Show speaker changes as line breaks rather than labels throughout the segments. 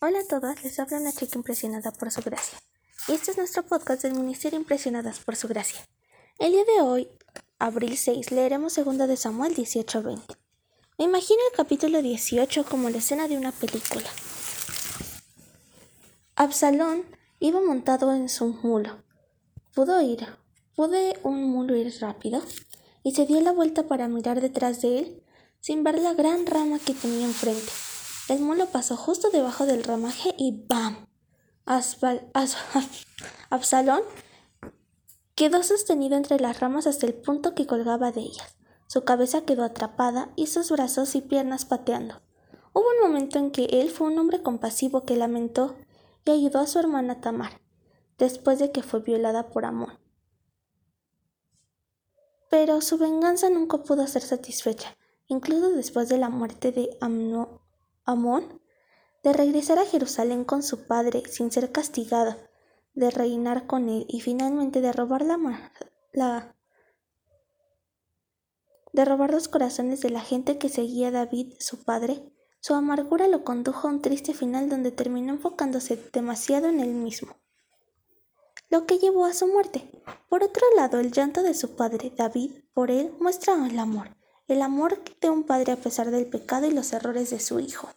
Hola a todas, les habla una chica impresionada por su gracia. Y este es nuestro podcast del Ministerio Impresionadas por su gracia. El día de hoy, abril 6, leeremos 2 de Samuel 18-20. Me imagino el capítulo 18 como la escena de una película. Absalón iba montado en su mulo. Pudo ir. ¿Pude un mulo ir rápido? Y se dio la vuelta para mirar detrás de él, sin ver la gran rama que tenía enfrente. El mulo pasó justo debajo del ramaje y ¡bam! Absalón quedó sostenido entre las ramas hasta el punto que colgaba de ellas. Su cabeza quedó atrapada y sus brazos y piernas pateando. Hubo un momento en que él fue un hombre compasivo que lamentó y ayudó a su hermana Tamar, después de que fue violada por Amón. Pero su venganza nunca pudo ser satisfecha, incluso después de la muerte de Amnon Amón, de regresar a Jerusalén con su padre sin ser castigado, de reinar con él y finalmente de robar la, de robar los corazones de la gente que seguía a David, su padre, su amargura lo condujo a un triste final donde terminó enfocándose demasiado en él mismo, lo que llevó a su muerte. Por otro lado, el llanto de su padre, David, por él muestra el amor, el amor de un padre a pesar del pecado y los errores de su hijo.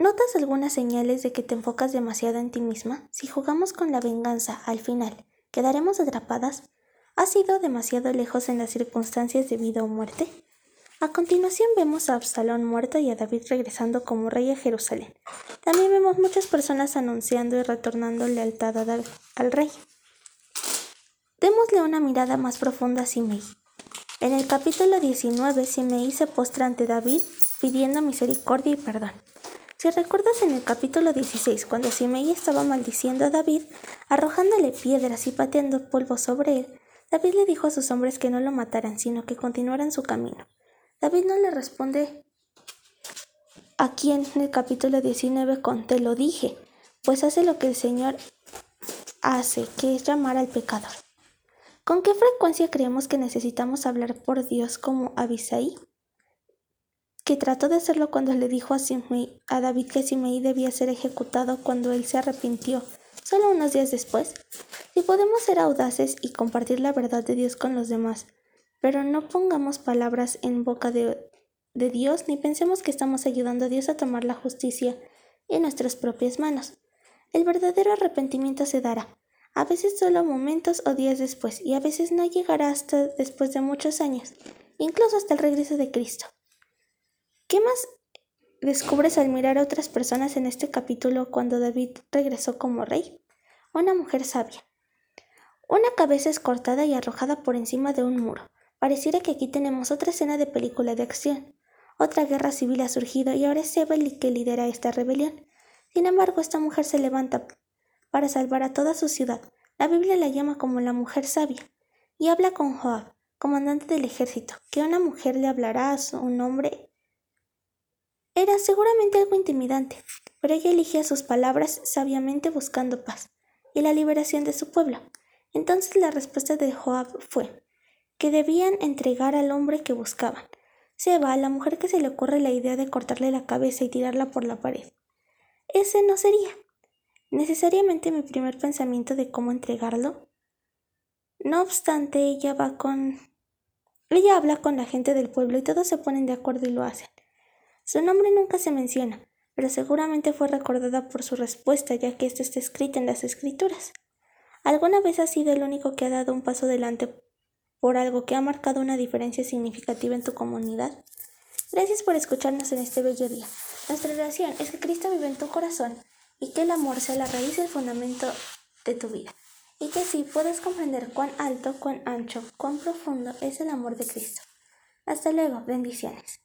¿Notas algunas señales de que te enfocas demasiado en ti misma? Si jugamos con la venganza, al final, ¿quedaremos atrapadas? ¿Has ido demasiado lejos en las circunstancias de vida o muerte? A continuación vemos a Absalón muerto y a David regresando como rey a Jerusalén. También vemos muchas personas anunciando y retornando lealtad al rey. Démosle una mirada más profunda a Simei. En el capítulo 19, Simei se postra ante David pidiendo misericordia y perdón. Si recuerdas en el capítulo 16, cuando Simei estaba maldiciendo a David, arrojándole piedras y pateando polvo sobre él, David le dijo a sus hombres que no lo mataran, sino que continuaran su camino. David no le responde aquí en el capítulo 19 con te lo dije, pues hace lo que el Señor hace, que es llamar al pecador. ¿Con qué frecuencia creemos que necesitamos hablar por Dios como Abisai? Que trató de hacerlo cuando le dijo a, a David que Simei debía ser ejecutado cuando él se arrepintió, solo unos días después. Si podemos ser audaces y compartir la verdad de Dios con los demás, pero no pongamos palabras en boca de, de Dios ni pensemos que estamos ayudando a Dios a tomar la justicia en nuestras propias manos. El verdadero arrepentimiento se dará a veces solo momentos o días después, y a veces no llegará hasta después de muchos años, incluso hasta el regreso de Cristo. ¿Qué más descubres al mirar a otras personas en este capítulo cuando David regresó como rey? Una mujer sabia. Una cabeza es cortada y arrojada por encima de un muro. Pareciera que aquí tenemos otra escena de película de acción. Otra guerra civil ha surgido y ahora es Evelyn que lidera esta rebelión. Sin embargo, esta mujer se levanta para salvar a toda su ciudad. La Biblia la llama como la mujer sabia, y habla con Joab, comandante del ejército, que una mujer le hablará a un hombre. Era seguramente algo intimidante, pero ella eligía sus palabras sabiamente buscando paz y la liberación de su pueblo. Entonces la respuesta de Joab fue que debían entregar al hombre que buscaban. Seba, a la mujer que se le ocurre la idea de cortarle la cabeza y tirarla por la pared. Ese no sería necesariamente mi primer pensamiento de cómo entregarlo. No obstante, ella va con... Ella habla con la gente del pueblo y todos se ponen de acuerdo y lo hacen. Su nombre nunca se menciona, pero seguramente fue recordada por su respuesta, ya que esto está escrito en las escrituras. ¿Alguna vez ha sido el único que ha dado un paso adelante por algo que ha marcado una diferencia significativa en tu comunidad? Gracias por escucharnos en este bello día. Nuestra oración es que Cristo vive en tu corazón y que el amor sea la raíz y el fundamento de tu vida. Y que así puedas comprender cuán alto, cuán ancho, cuán profundo es el amor de Cristo. Hasta luego, bendiciones.